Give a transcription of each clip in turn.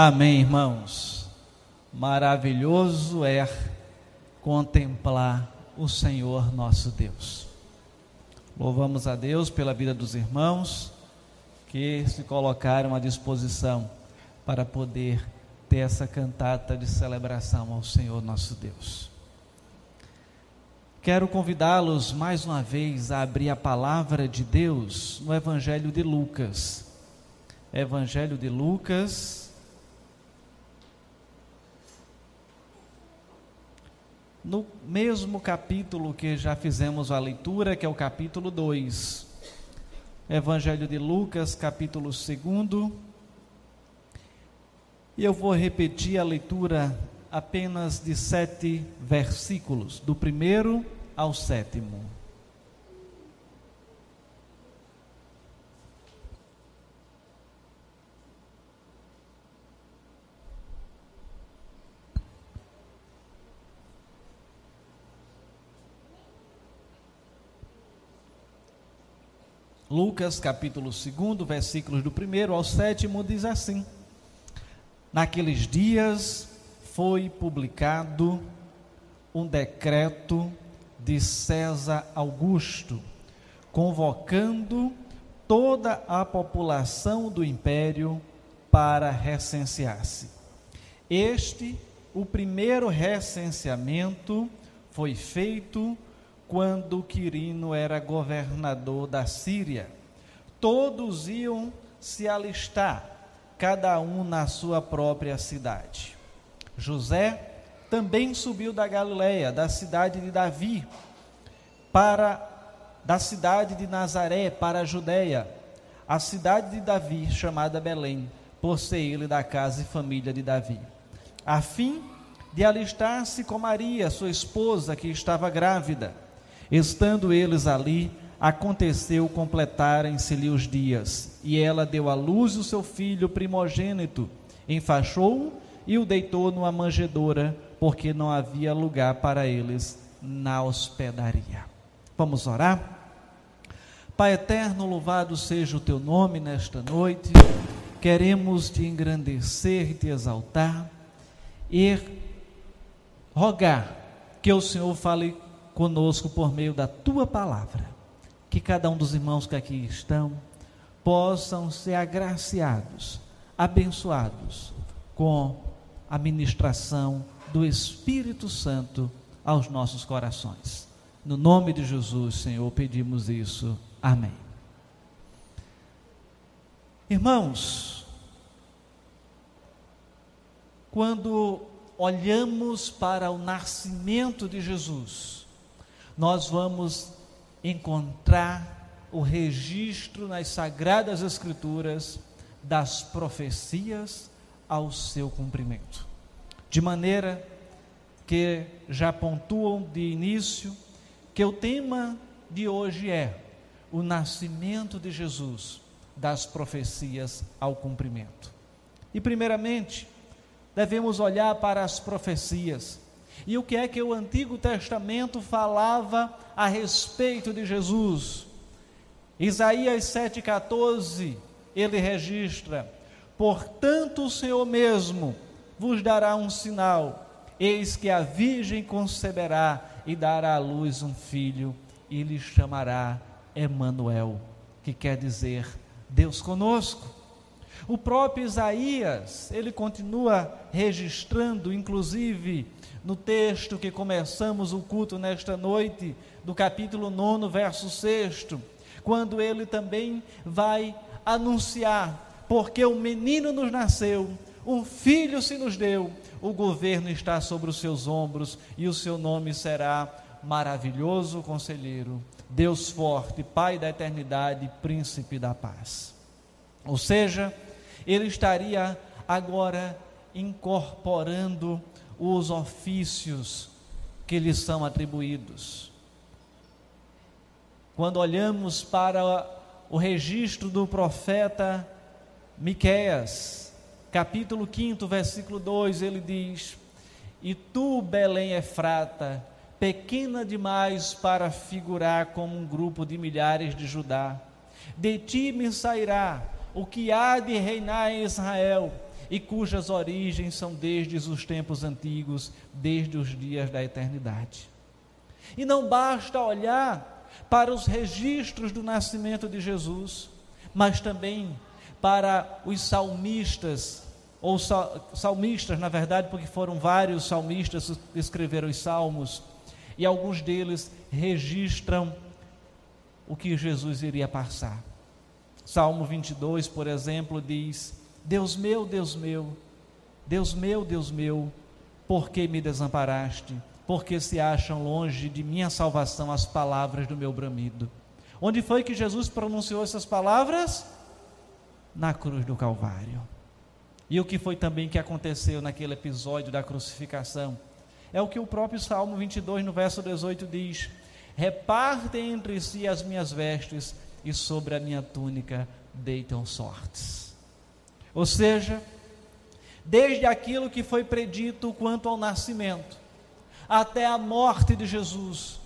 Amém, irmãos. Maravilhoso é contemplar o Senhor nosso Deus. Louvamos a Deus pela vida dos irmãos que se colocaram à disposição para poder ter essa cantata de celebração ao Senhor nosso Deus. Quero convidá-los mais uma vez a abrir a palavra de Deus no Evangelho de Lucas. Evangelho de Lucas, no mesmo capítulo que já fizemos a leitura, que é o capítulo 2. Evangelho de Lucas, capítulo 2. E eu vou repetir a leitura apenas de sete versículos, do primeiro ao sétimo. Lucas capítulo 2, versículos do 1 ao 7 diz assim: Naqueles dias foi publicado um decreto de César Augusto, convocando toda a população do império para recensear-se. Este, o primeiro recenseamento, foi feito quando Quirino era governador da Síria. Todos iam se alistar, cada um na sua própria cidade. José também subiu da Galiléia, da cidade de Davi, para da cidade de Nazaré para a Judéia, a cidade de Davi chamada Belém, por ser ele da casa e família de Davi, a fim de alistar-se com Maria, sua esposa, que estava grávida. Estando eles ali, aconteceu completarem-se-lhe os dias, e ela deu à luz o seu filho primogênito, enfaixou-o e o deitou numa manjedoura, porque não havia lugar para eles na hospedaria. Vamos orar? Pai eterno, louvado seja o teu nome nesta noite. Queremos te engrandecer e te exaltar e rogar que o Senhor fale conosco por meio da tua palavra. Que cada um dos irmãos que aqui estão possam ser agraciados, abençoados com a ministração do Espírito Santo aos nossos corações. No nome de Jesus, Senhor, pedimos isso. Amém. Irmãos, quando olhamos para o nascimento de Jesus, nós vamos encontrar o registro nas Sagradas Escrituras das profecias ao seu cumprimento. De maneira que já pontuam de início que o tema de hoje é o nascimento de Jesus, das profecias ao cumprimento. E, primeiramente, devemos olhar para as profecias e o que é que o Antigo Testamento falava a respeito de Jesus? Isaías 7,14, ele registra: Portanto, o Senhor mesmo vos dará um sinal, eis que a Virgem conceberá e dará à luz um filho, e lhe chamará Emanuel, que quer dizer Deus conosco. O próprio Isaías, ele continua registrando, inclusive, no texto que começamos o culto nesta noite, do capítulo 9, verso 6, quando ele também vai anunciar, porque o menino nos nasceu, um filho se nos deu, o governo está sobre os seus ombros e o seu nome será maravilhoso conselheiro, Deus forte, Pai da eternidade, príncipe da paz. Ou seja, ele estaria agora incorporando os ofícios que lhes são atribuídos. Quando olhamos para o registro do profeta Miqueias, capítulo 5, versículo 2, ele diz: E tu, Belém Efrata, pequena demais para figurar como um grupo de milhares de Judá, de ti me sairá o que há de reinar em Israel, e cujas origens são desde os tempos antigos, desde os dias da eternidade. E não basta olhar para os registros do nascimento de Jesus, mas também para os salmistas, ou salmistas, na verdade, porque foram vários salmistas que escreveram os salmos, e alguns deles registram o que Jesus iria passar. Salmo 22, por exemplo, diz: Deus meu, Deus meu, Deus meu, Deus meu, por que me desamparaste? Porque se acham longe de minha salvação as palavras do meu bramido. Onde foi que Jesus pronunciou essas palavras? Na cruz do Calvário. E o que foi também que aconteceu naquele episódio da crucificação? É o que o próprio Salmo 22, no verso 18, diz: Repartem entre si as minhas vestes, e sobre a minha túnica deitam sortes. Ou seja, desde aquilo que foi predito quanto ao nascimento, até a morte de Jesus,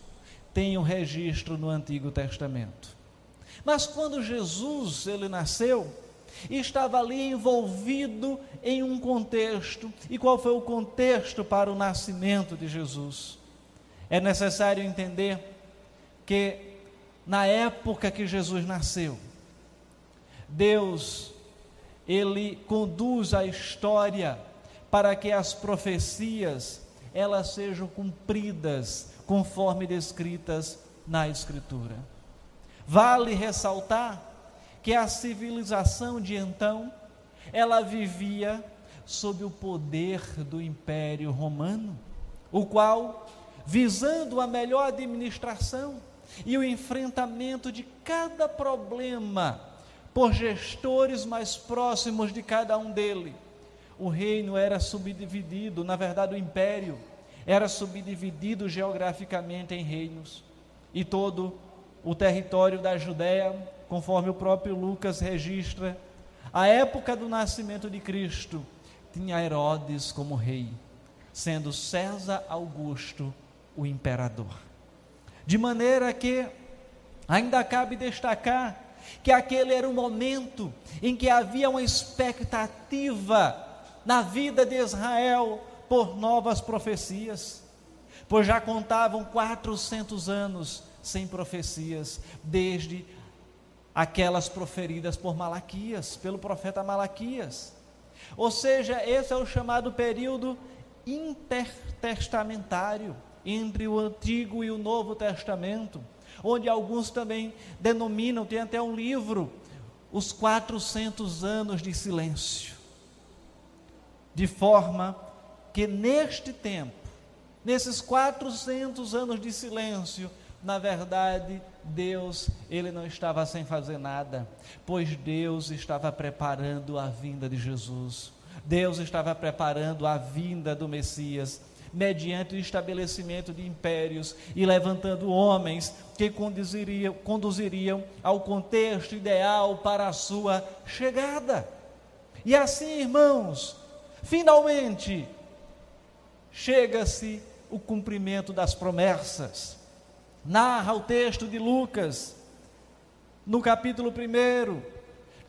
tem um registro no Antigo Testamento. Mas quando Jesus ele nasceu, estava ali envolvido em um contexto. E qual foi o contexto para o nascimento de Jesus? É necessário entender que na época que Jesus nasceu, Deus ele conduz a história para que as profecias elas sejam cumpridas conforme descritas na escritura. Vale ressaltar que a civilização de então ela vivia sob o poder do Império Romano, o qual, visando a melhor administração e o enfrentamento de cada problema por gestores mais próximos de cada um dele. O reino era subdividido, na verdade, o império era subdividido geograficamente em reinos, e todo o território da Judéia, conforme o próprio Lucas registra, a época do nascimento de Cristo tinha Herodes como rei, sendo César Augusto o imperador. De maneira que ainda cabe destacar que aquele era o momento em que havia uma expectativa na vida de Israel por novas profecias, pois já contavam 400 anos sem profecias, desde aquelas proferidas por Malaquias, pelo profeta Malaquias. Ou seja, esse é o chamado período intertestamentário entre o Antigo e o Novo Testamento, onde alguns também denominam, tem até um livro, os 400 anos de silêncio. De forma que neste tempo, nesses 400 anos de silêncio, na verdade, Deus, ele não estava sem fazer nada, pois Deus estava preparando a vinda de Jesus. Deus estava preparando a vinda do Messias mediante o estabelecimento de impérios e levantando homens que conduziriam, conduziriam ao contexto ideal para a sua chegada. E assim, irmãos, finalmente chega-se o cumprimento das promessas. Narra o texto de Lucas, no capítulo 1,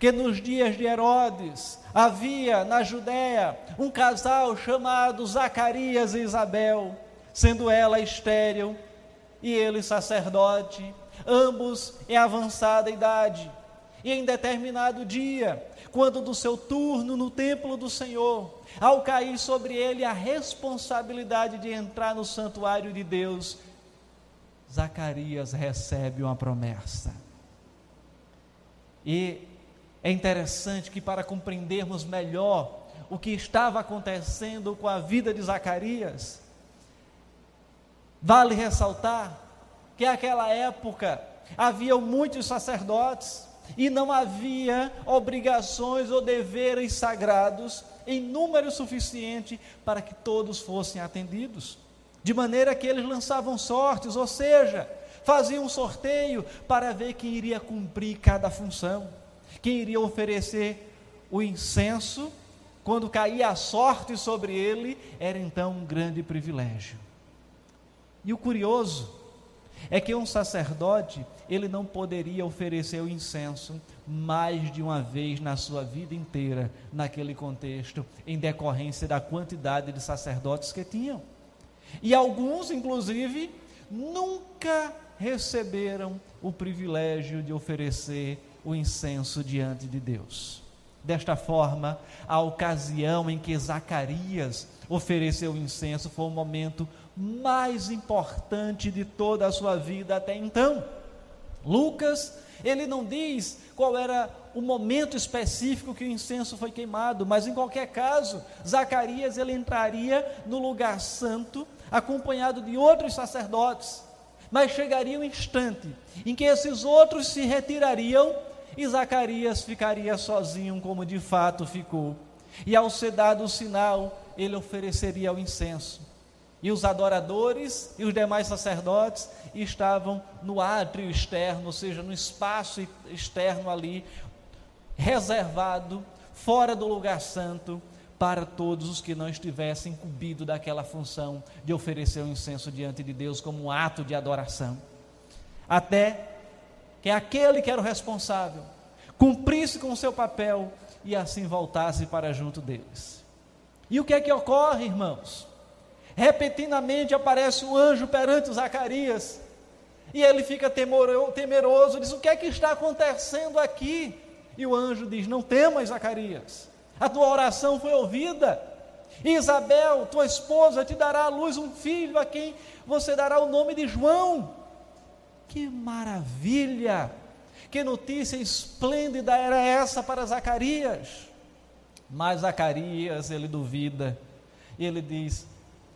que nos dias de Herodes havia na Judéia um casal chamado Zacarias e Isabel, sendo ela estéril e ele sacerdote, ambos em avançada idade. E em determinado dia, quando do seu turno no templo do Senhor, ao cair sobre ele a responsabilidade de entrar no santuário de Deus, Zacarias recebe uma promessa. E é interessante que, para compreendermos melhor o que estava acontecendo com a vida de Zacarias, vale ressaltar que naquela época havia muitos sacerdotes e não havia obrigações ou deveres sagrados em número suficiente para que todos fossem atendidos. De maneira que eles lançavam sortes, ou seja, faziam um sorteio para ver quem iria cumprir cada função quem iria oferecer o incenso, quando caía a sorte sobre ele, era então um grande privilégio. E o curioso é que um sacerdote, ele não poderia oferecer o incenso mais de uma vez na sua vida inteira, naquele contexto, em decorrência da quantidade de sacerdotes que tinham. E alguns, inclusive, nunca receberam o privilégio de oferecer o incenso diante de Deus. Desta forma, a ocasião em que Zacarias ofereceu o incenso foi o momento mais importante de toda a sua vida até então. Lucas, ele não diz qual era o momento específico que o incenso foi queimado, mas em qualquer caso, Zacarias ele entraria no lugar santo acompanhado de outros sacerdotes. Mas chegaria um instante em que esses outros se retirariam e Zacarias ficaria sozinho, como de fato ficou. E ao ser dado o sinal, ele ofereceria o incenso. E os adoradores e os demais sacerdotes estavam no átrio externo, ou seja, no espaço externo ali, reservado, fora do lugar santo, para todos os que não estivessem incumbidos daquela função de oferecer o incenso diante de Deus como um ato de adoração. Até que aquele que era o responsável cumprisse com o seu papel e assim voltasse para junto deles. E o que é que ocorre, irmãos? Repentinamente aparece um anjo perante Zacarias e ele fica temeroso, diz: O que é que está acontecendo aqui? E o anjo diz: Não temas, Zacarias, a tua oração foi ouvida. Isabel, tua esposa, te dará à luz um filho a quem você dará o nome de João. Que maravilha! Que notícia esplêndida era essa para Zacarias? Mas Zacarias, ele duvida. Ele diz: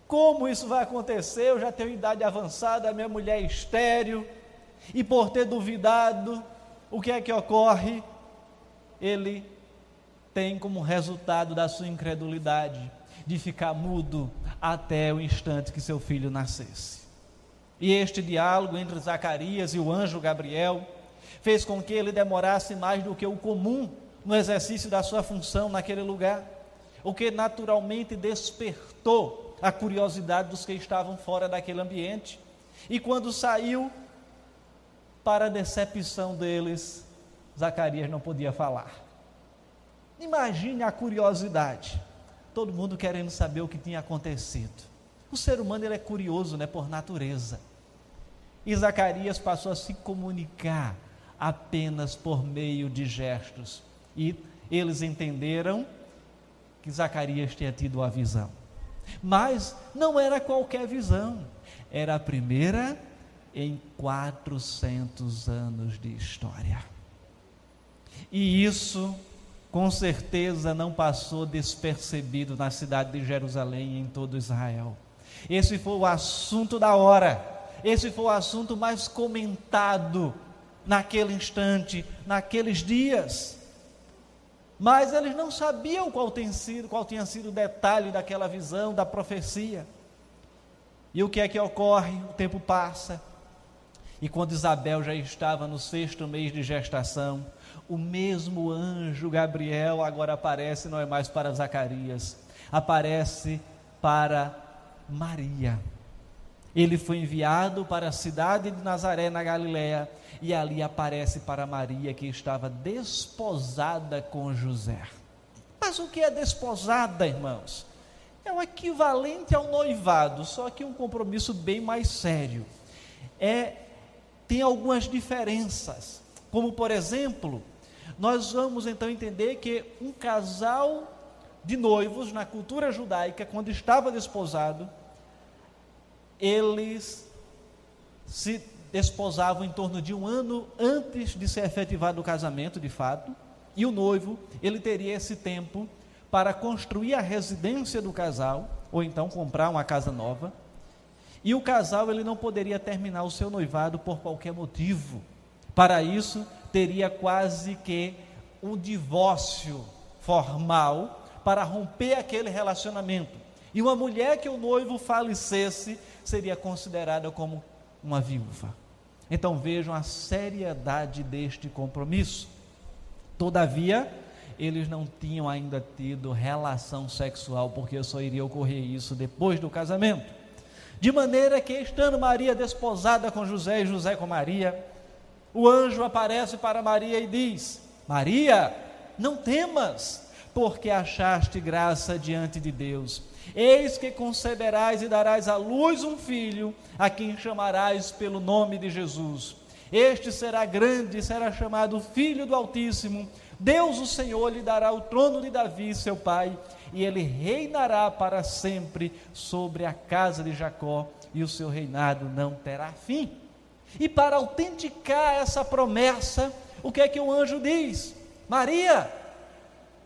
Como isso vai acontecer? Eu já tenho idade avançada, minha mulher é estéreo. E por ter duvidado, o que é que ocorre? Ele tem como resultado da sua incredulidade de ficar mudo até o instante que seu filho nascesse. E este diálogo entre Zacarias e o anjo Gabriel fez com que ele demorasse mais do que o comum no exercício da sua função naquele lugar, o que naturalmente despertou a curiosidade dos que estavam fora daquele ambiente. E quando saiu, para a decepção deles, Zacarias não podia falar. Imagine a curiosidade, todo mundo querendo saber o que tinha acontecido. O ser humano ele é curioso, né, por natureza. E Zacarias passou a se comunicar apenas por meio de gestos. E eles entenderam que Zacarias tinha tido a visão. Mas não era qualquer visão, era a primeira em 400 anos de história. E isso, com certeza, não passou despercebido na cidade de Jerusalém e em todo Israel. Esse foi o assunto da hora, esse foi o assunto mais comentado naquele instante, naqueles dias. Mas eles não sabiam qual, sido, qual tinha sido o detalhe daquela visão, da profecia. E o que é que ocorre? O tempo passa. E quando Isabel já estava no sexto mês de gestação, o mesmo anjo Gabriel agora aparece, não é mais para Zacarias, aparece para Maria. Ele foi enviado para a cidade de Nazaré, na Galiléia, e ali aparece para Maria que estava desposada com José. Mas o que é desposada, irmãos? É o equivalente ao noivado, só que um compromisso bem mais sério. É tem algumas diferenças, como por exemplo, nós vamos então entender que um casal de noivos na cultura judaica, quando estava desposado, eles se desposavam em torno de um ano antes de ser efetivado o casamento, de fato, e o noivo, ele teria esse tempo para construir a residência do casal, ou então comprar uma casa nova, e o casal ele não poderia terminar o seu noivado por qualquer motivo. Para isso, teria quase que um divórcio formal para romper aquele relacionamento. E uma mulher que o noivo falecesse seria considerada como uma viúva. Então vejam a seriedade deste compromisso. Todavia, eles não tinham ainda tido relação sexual, porque só iria ocorrer isso depois do casamento. De maneira que, estando Maria desposada com José e José com Maria, o anjo aparece para Maria e diz: Maria, não temas, porque achaste graça diante de Deus. Eis que conceberás e darás à luz um filho, a quem chamarás pelo nome de Jesus. Este será grande será chamado Filho do Altíssimo. Deus, o Senhor, lhe dará o trono de Davi, seu pai, e ele reinará para sempre sobre a casa de Jacó, e o seu reinado não terá fim. E para autenticar essa promessa, o que é que o anjo diz? Maria,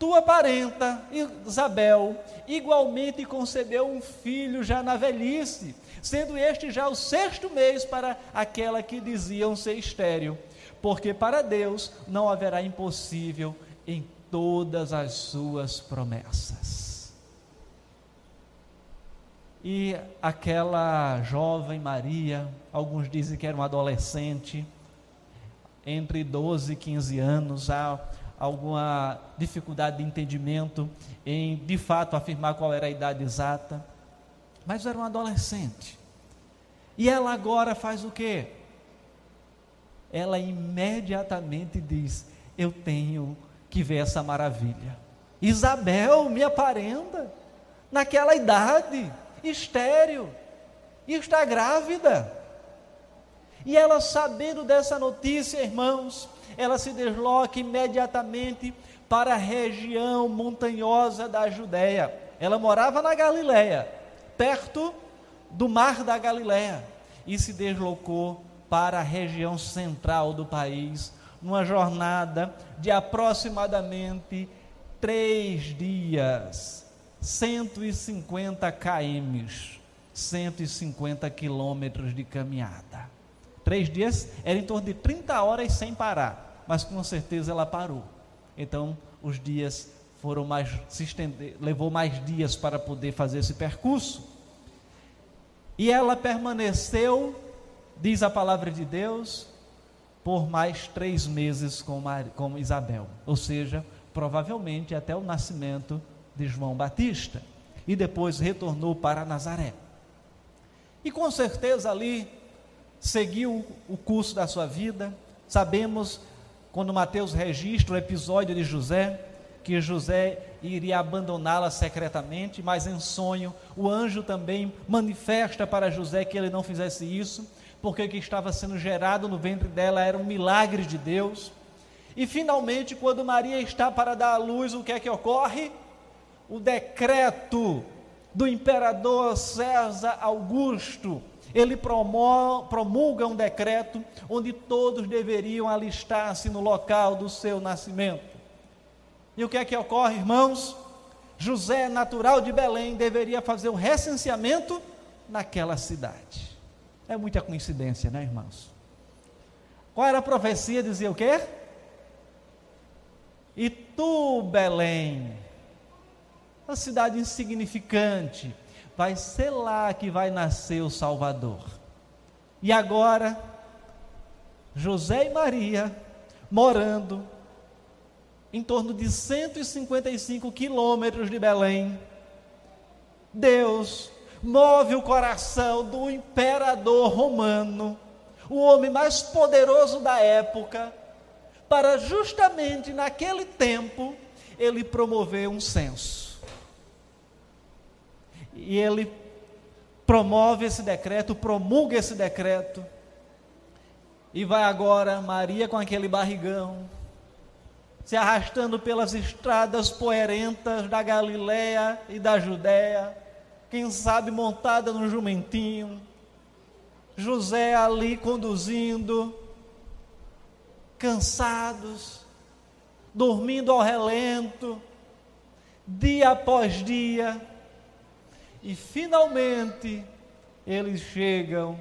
tua parenta Isabel igualmente concebeu um filho já na velhice, sendo este já o sexto mês para aquela que diziam ser estéril, porque para Deus não haverá impossível em todas as suas promessas. E aquela jovem Maria, alguns dizem que era uma adolescente, entre 12 e 15 anos, a alguma dificuldade de entendimento em de fato afirmar qual era a idade exata, mas era um adolescente. E ela agora faz o quê? Ela imediatamente diz: Eu tenho que ver essa maravilha. Isabel, minha parenta, naquela idade, estéreo, e está grávida. E ela, sabendo dessa notícia, irmãos, ela se desloca imediatamente para a região montanhosa da Judéia. Ela morava na Galiléia, perto do mar da Galiléia, e se deslocou para a região central do país, numa jornada de aproximadamente três dias, 150 km, 150 quilômetros de caminhada. Três dias era em torno de 30 horas sem parar, mas com certeza ela parou. Então, os dias foram mais, se estender, levou mais dias para poder fazer esse percurso. E ela permaneceu, diz a palavra de Deus, por mais três meses com, com Isabel, ou seja, provavelmente até o nascimento de João Batista, e depois retornou para Nazaré. E com certeza ali seguiu o curso da sua vida. Sabemos, quando Mateus registra o episódio de José, que José iria abandoná-la secretamente, mas em sonho o anjo também manifesta para José que ele não fizesse isso, porque o que estava sendo gerado no ventre dela era um milagre de Deus. E finalmente, quando Maria está para dar à luz, o que é que ocorre? O decreto do imperador César Augusto ele promulga um decreto onde todos deveriam alistar-se no local do seu nascimento. E o que é que ocorre, irmãos? José, natural de Belém, deveria fazer o recenseamento naquela cidade. É muita coincidência, né, irmãos? Qual era a profecia? Dizia o quê? E tu, Belém, uma cidade insignificante, vai ser lá que vai nascer o Salvador. E agora, José e Maria, morando em torno de 155 quilômetros de Belém, Deus move o coração do imperador romano, o homem mais poderoso da época, para justamente naquele tempo ele promover um censo e ele promove esse decreto, promulga esse decreto, e vai agora Maria com aquele barrigão, se arrastando pelas estradas poerentas da Galiléia e da Judéia, quem sabe montada no jumentinho, José ali conduzindo, cansados, dormindo ao relento, dia após dia, e finalmente eles chegam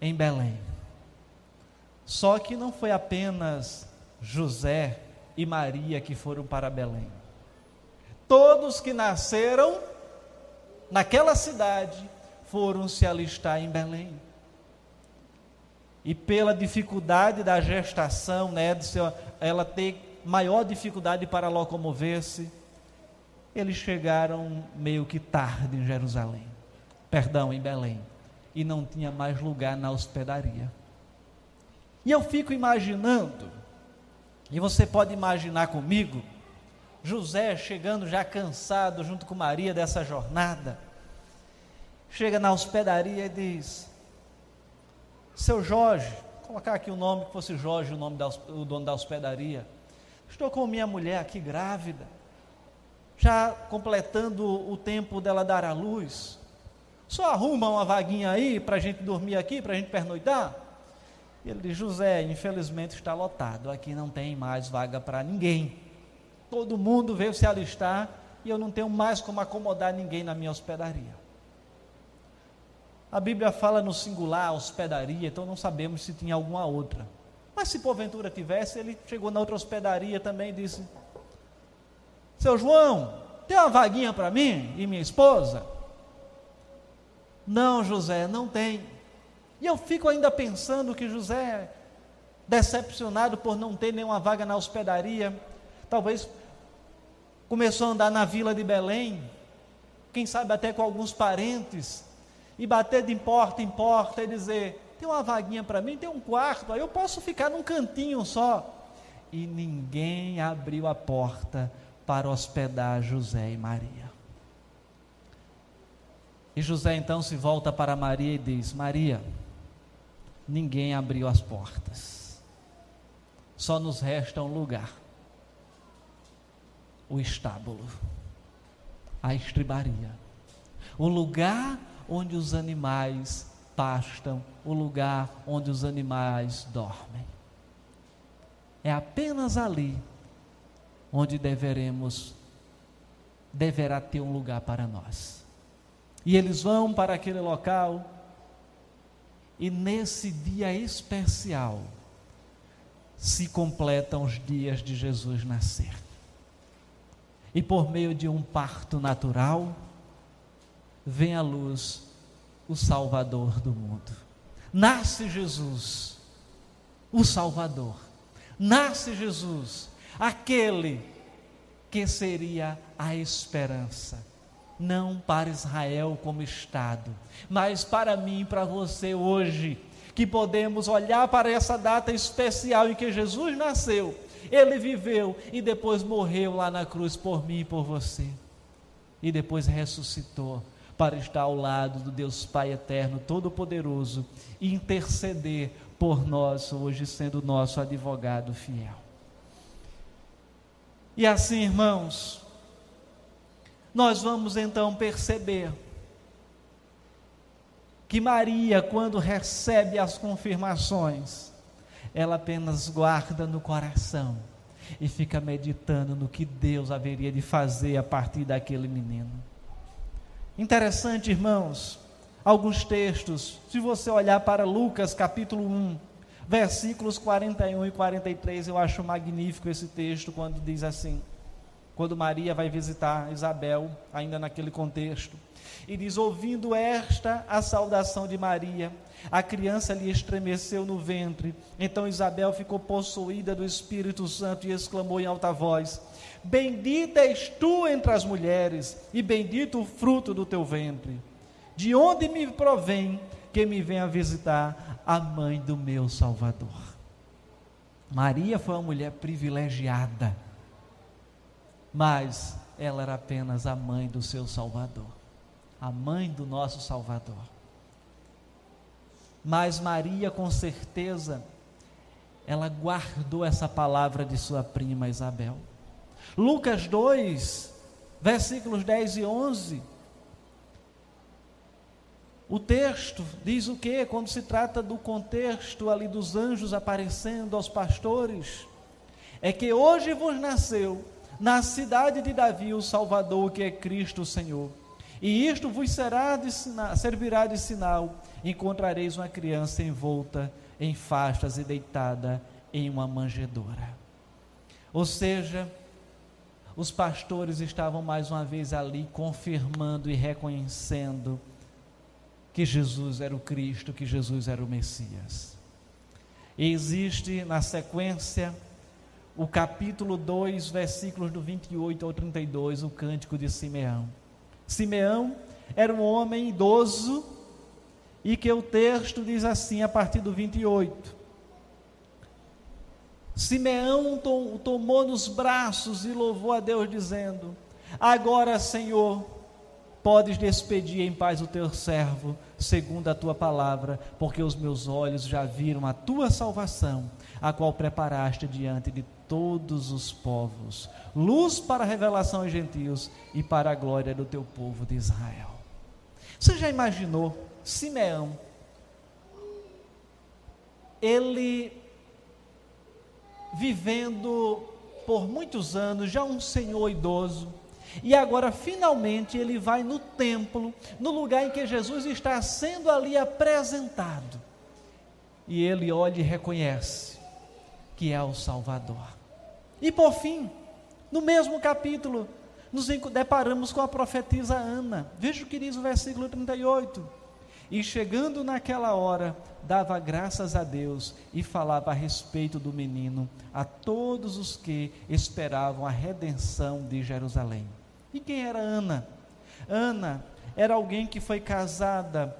em Belém. Só que não foi apenas José e Maria que foram para Belém. Todos que nasceram naquela cidade foram se alistar em Belém. E pela dificuldade da gestação, né, seu, ela ter maior dificuldade para locomover-se, eles chegaram meio que tarde em Jerusalém. perdão, em Belém, e não tinha mais lugar na hospedaria. E eu fico imaginando, e você pode imaginar comigo, José chegando já cansado junto com Maria dessa jornada, chega na hospedaria e diz: Seu Jorge, colocar aqui o nome que fosse Jorge, o nome da, o dono da hospedaria. Estou com minha mulher aqui grávida, já completando o tempo dela dar à luz. Só arruma uma vaguinha aí para a gente dormir aqui, para a gente pernoitar? Ele diz: José, infelizmente está lotado, aqui não tem mais vaga para ninguém. Todo mundo veio se alistar e eu não tenho mais como acomodar ninguém na minha hospedaria. A Bíblia fala no singular, hospedaria, então não sabemos se tinha alguma outra. Mas se porventura tivesse, ele chegou na outra hospedaria também e disse: Seu João, tem uma vaguinha para mim e minha esposa? Não, José, não tem. E eu fico ainda pensando que José, decepcionado por não ter nenhuma vaga na hospedaria, talvez começou a andar na vila de Belém, quem sabe até com alguns parentes, e bater de porta em porta e dizer: tem uma vaguinha para mim, tem um quarto, aí eu posso ficar num cantinho só. E ninguém abriu a porta para hospedar José e Maria. E José então se volta para Maria e diz: Maria, ninguém abriu as portas, só nos resta um lugar o estábulo, a estribaria, o lugar onde os animais pastam, o lugar onde os animais dormem. É apenas ali onde deveremos deverá ter um lugar para nós. E eles vão para aquele local e nesse dia especial se completam os dias de Jesus nascer. E por meio de um parto natural, vem à luz o Salvador do mundo. Nasce Jesus, o Salvador. Nasce Jesus, aquele que seria a esperança. Não para Israel como Estado, mas para mim e para você hoje, que podemos olhar para essa data especial em que Jesus nasceu, ele viveu e depois morreu lá na cruz por mim e por você, e depois ressuscitou para estar ao lado do Deus Pai eterno, todo-poderoso, e interceder por nós hoje, sendo nosso advogado fiel. E assim, irmãos, nós vamos então perceber que Maria, quando recebe as confirmações, ela apenas guarda no coração e fica meditando no que Deus haveria de fazer a partir daquele menino. Interessante, irmãos, alguns textos. Se você olhar para Lucas capítulo 1, versículos 41 e 43, eu acho magnífico esse texto quando diz assim: quando Maria vai visitar Isabel, ainda naquele contexto, e diz: ouvindo esta a saudação de Maria, a criança lhe estremeceu no ventre. Então Isabel ficou possuída do Espírito Santo e exclamou em alta voz: Bendita és tu entre as mulheres, e bendito o fruto do teu ventre. De onde me provém que me venha visitar a mãe do meu Salvador? Maria foi uma mulher privilegiada, mas ela era apenas a mãe do seu Salvador, a mãe do nosso Salvador. Mas Maria, com certeza, ela guardou essa palavra de sua prima Isabel. Lucas 2, versículos 10 e 11. O texto diz o que? Quando se trata do contexto ali dos anjos aparecendo aos pastores, é que hoje vos nasceu na cidade de Davi o Salvador, que é Cristo o Senhor. E isto vos será de servirá de sinal: encontrareis uma criança envolta em fastas e deitada em uma manjedoura. Ou seja, os pastores estavam mais uma vez ali confirmando e reconhecendo que Jesus era o Cristo, que Jesus era o Messias. E existe na sequência o capítulo 2, versículos do 28 ao 32, o cântico de Simeão. Simeão era um homem idoso e que o texto diz assim, a partir do 28. Simeão o tomou nos braços e louvou a Deus, dizendo: Agora, Senhor, podes despedir em paz o teu servo, segundo a tua palavra, porque os meus olhos já viram a tua salvação, a qual preparaste diante de todos os povos, luz para a revelação aos gentios e para a glória do teu povo de Israel. Você já imaginou Simeão? Ele vivendo por muitos anos, já um senhor idoso, e agora finalmente ele vai no templo, no lugar em que Jesus está sendo ali apresentado. E ele olha e reconhece que é o Salvador. E por fim, no mesmo capítulo, nos deparamos com a profetisa Ana. Veja o que diz o versículo 38. E chegando naquela hora, dava graças a Deus e falava a respeito do menino a todos os que esperavam a redenção de Jerusalém. E quem era Ana? Ana era alguém que foi casada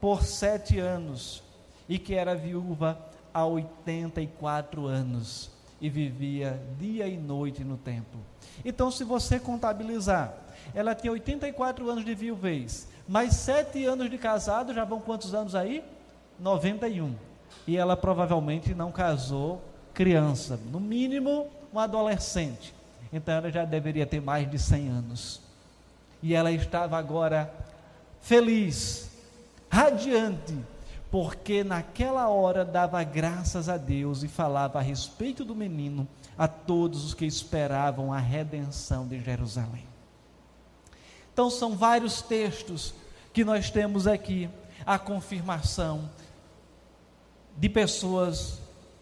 por sete anos e que era viúva há 84 anos e vivia dia e noite no templo. Então, se você contabilizar, ela tinha 84 anos de viuvez, mais sete anos de casado, já vão quantos anos aí? 91. E ela provavelmente não casou criança, no mínimo um adolescente. Então ela já deveria ter mais de 100 anos. E ela estava agora feliz, radiante, porque naquela hora dava graças a Deus e falava a respeito do menino a todos os que esperavam a redenção de Jerusalém. Então são vários textos que nós temos aqui a confirmação de pessoas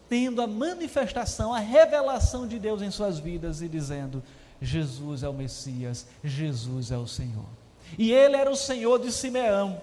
tendo a manifestação, a revelação de Deus em suas vidas e dizendo: Jesus é o Messias, Jesus é o Senhor. E ele era o Senhor de Simeão,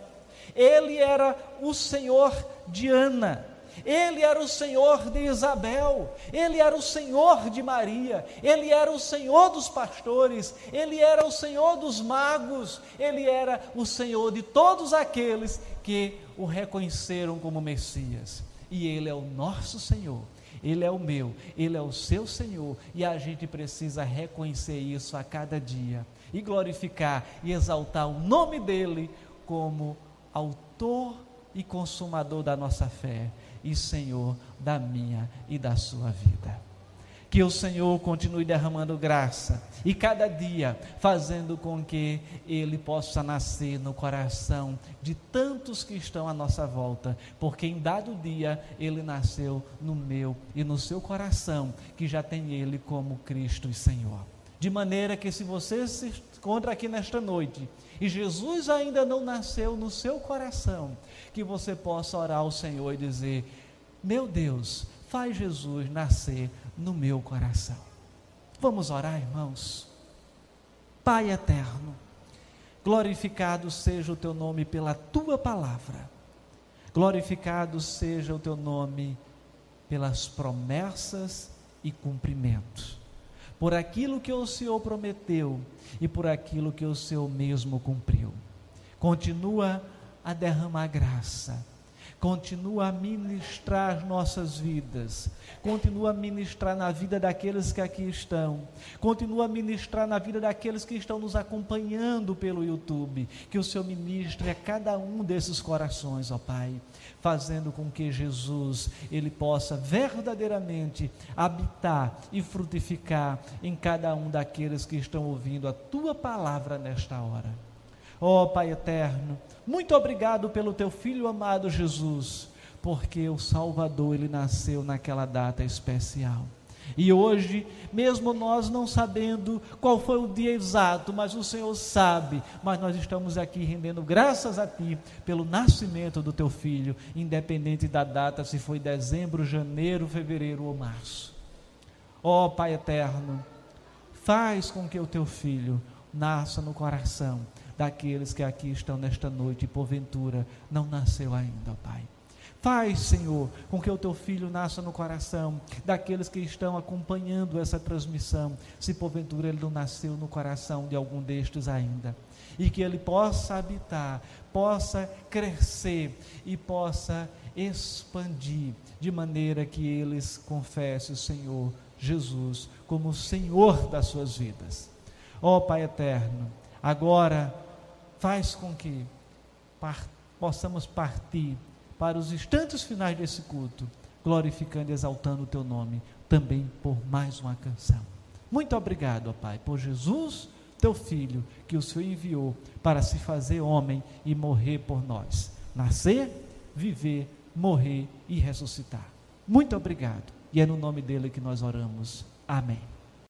ele era o Senhor de Ana, ele era o Senhor de Isabel, ele era o Senhor de Maria, ele era o Senhor dos pastores, ele era o Senhor dos magos, ele era o Senhor de todos aqueles que o reconheceram como Messias e Ele é o nosso Senhor. Ele é o meu, Ele é o seu Senhor, e a gente precisa reconhecer isso a cada dia e glorificar e exaltar o nome dEle como autor e consumador da nossa fé e Senhor da minha e da sua vida. Que o Senhor continue derramando graça e cada dia fazendo com que Ele possa nascer no coração de tantos que estão à nossa volta, porque em dado dia Ele nasceu no meu e no seu coração, que já tem Ele como Cristo e Senhor. De maneira que se você se encontra aqui nesta noite e Jesus ainda não nasceu no seu coração, que você possa orar ao Senhor e dizer: Meu Deus, faz Jesus nascer no meu coração. Vamos orar, irmãos. Pai eterno, glorificado seja o teu nome pela tua palavra, glorificado seja o teu nome pelas promessas e cumprimentos, por aquilo que o Senhor prometeu e por aquilo que o Senhor mesmo cumpriu. Continua a derramar graça continua a ministrar as nossas vidas, continua a ministrar na vida daqueles que aqui estão, continua a ministrar na vida daqueles que estão nos acompanhando pelo YouTube, que o Senhor ministre a cada um desses corações, ó Pai, fazendo com que Jesus, ele possa verdadeiramente habitar e frutificar em cada um daqueles que estão ouvindo a tua palavra nesta hora. Ó Pai eterno, muito obrigado pelo teu filho amado Jesus, porque o Salvador ele nasceu naquela data especial. E hoje, mesmo nós não sabendo qual foi o dia exato, mas o Senhor sabe, mas nós estamos aqui rendendo graças a Ti pelo nascimento do Teu Filho, independente da data, se foi dezembro, janeiro, fevereiro ou março. Ó oh, Pai eterno, faz com que o Teu Filho nasça no coração daqueles que aqui estão nesta noite e porventura não nasceu ainda, Pai. Faz, Senhor, com que o teu filho nasça no coração daqueles que estão acompanhando essa transmissão, se porventura ele não nasceu no coração de algum destes ainda. E que ele possa habitar, possa crescer e possa expandir, de maneira que eles confessem o Senhor Jesus como o Senhor das suas vidas. Ó oh, Pai eterno, agora faz com que par possamos partir para os instantes finais desse culto, glorificando e exaltando o teu nome, também por mais uma canção. Muito obrigado, ó Pai, por Jesus, teu filho, que o Senhor enviou para se fazer homem e morrer por nós. Nascer, viver, morrer e ressuscitar. Muito obrigado. E é no nome dele que nós oramos. Amém.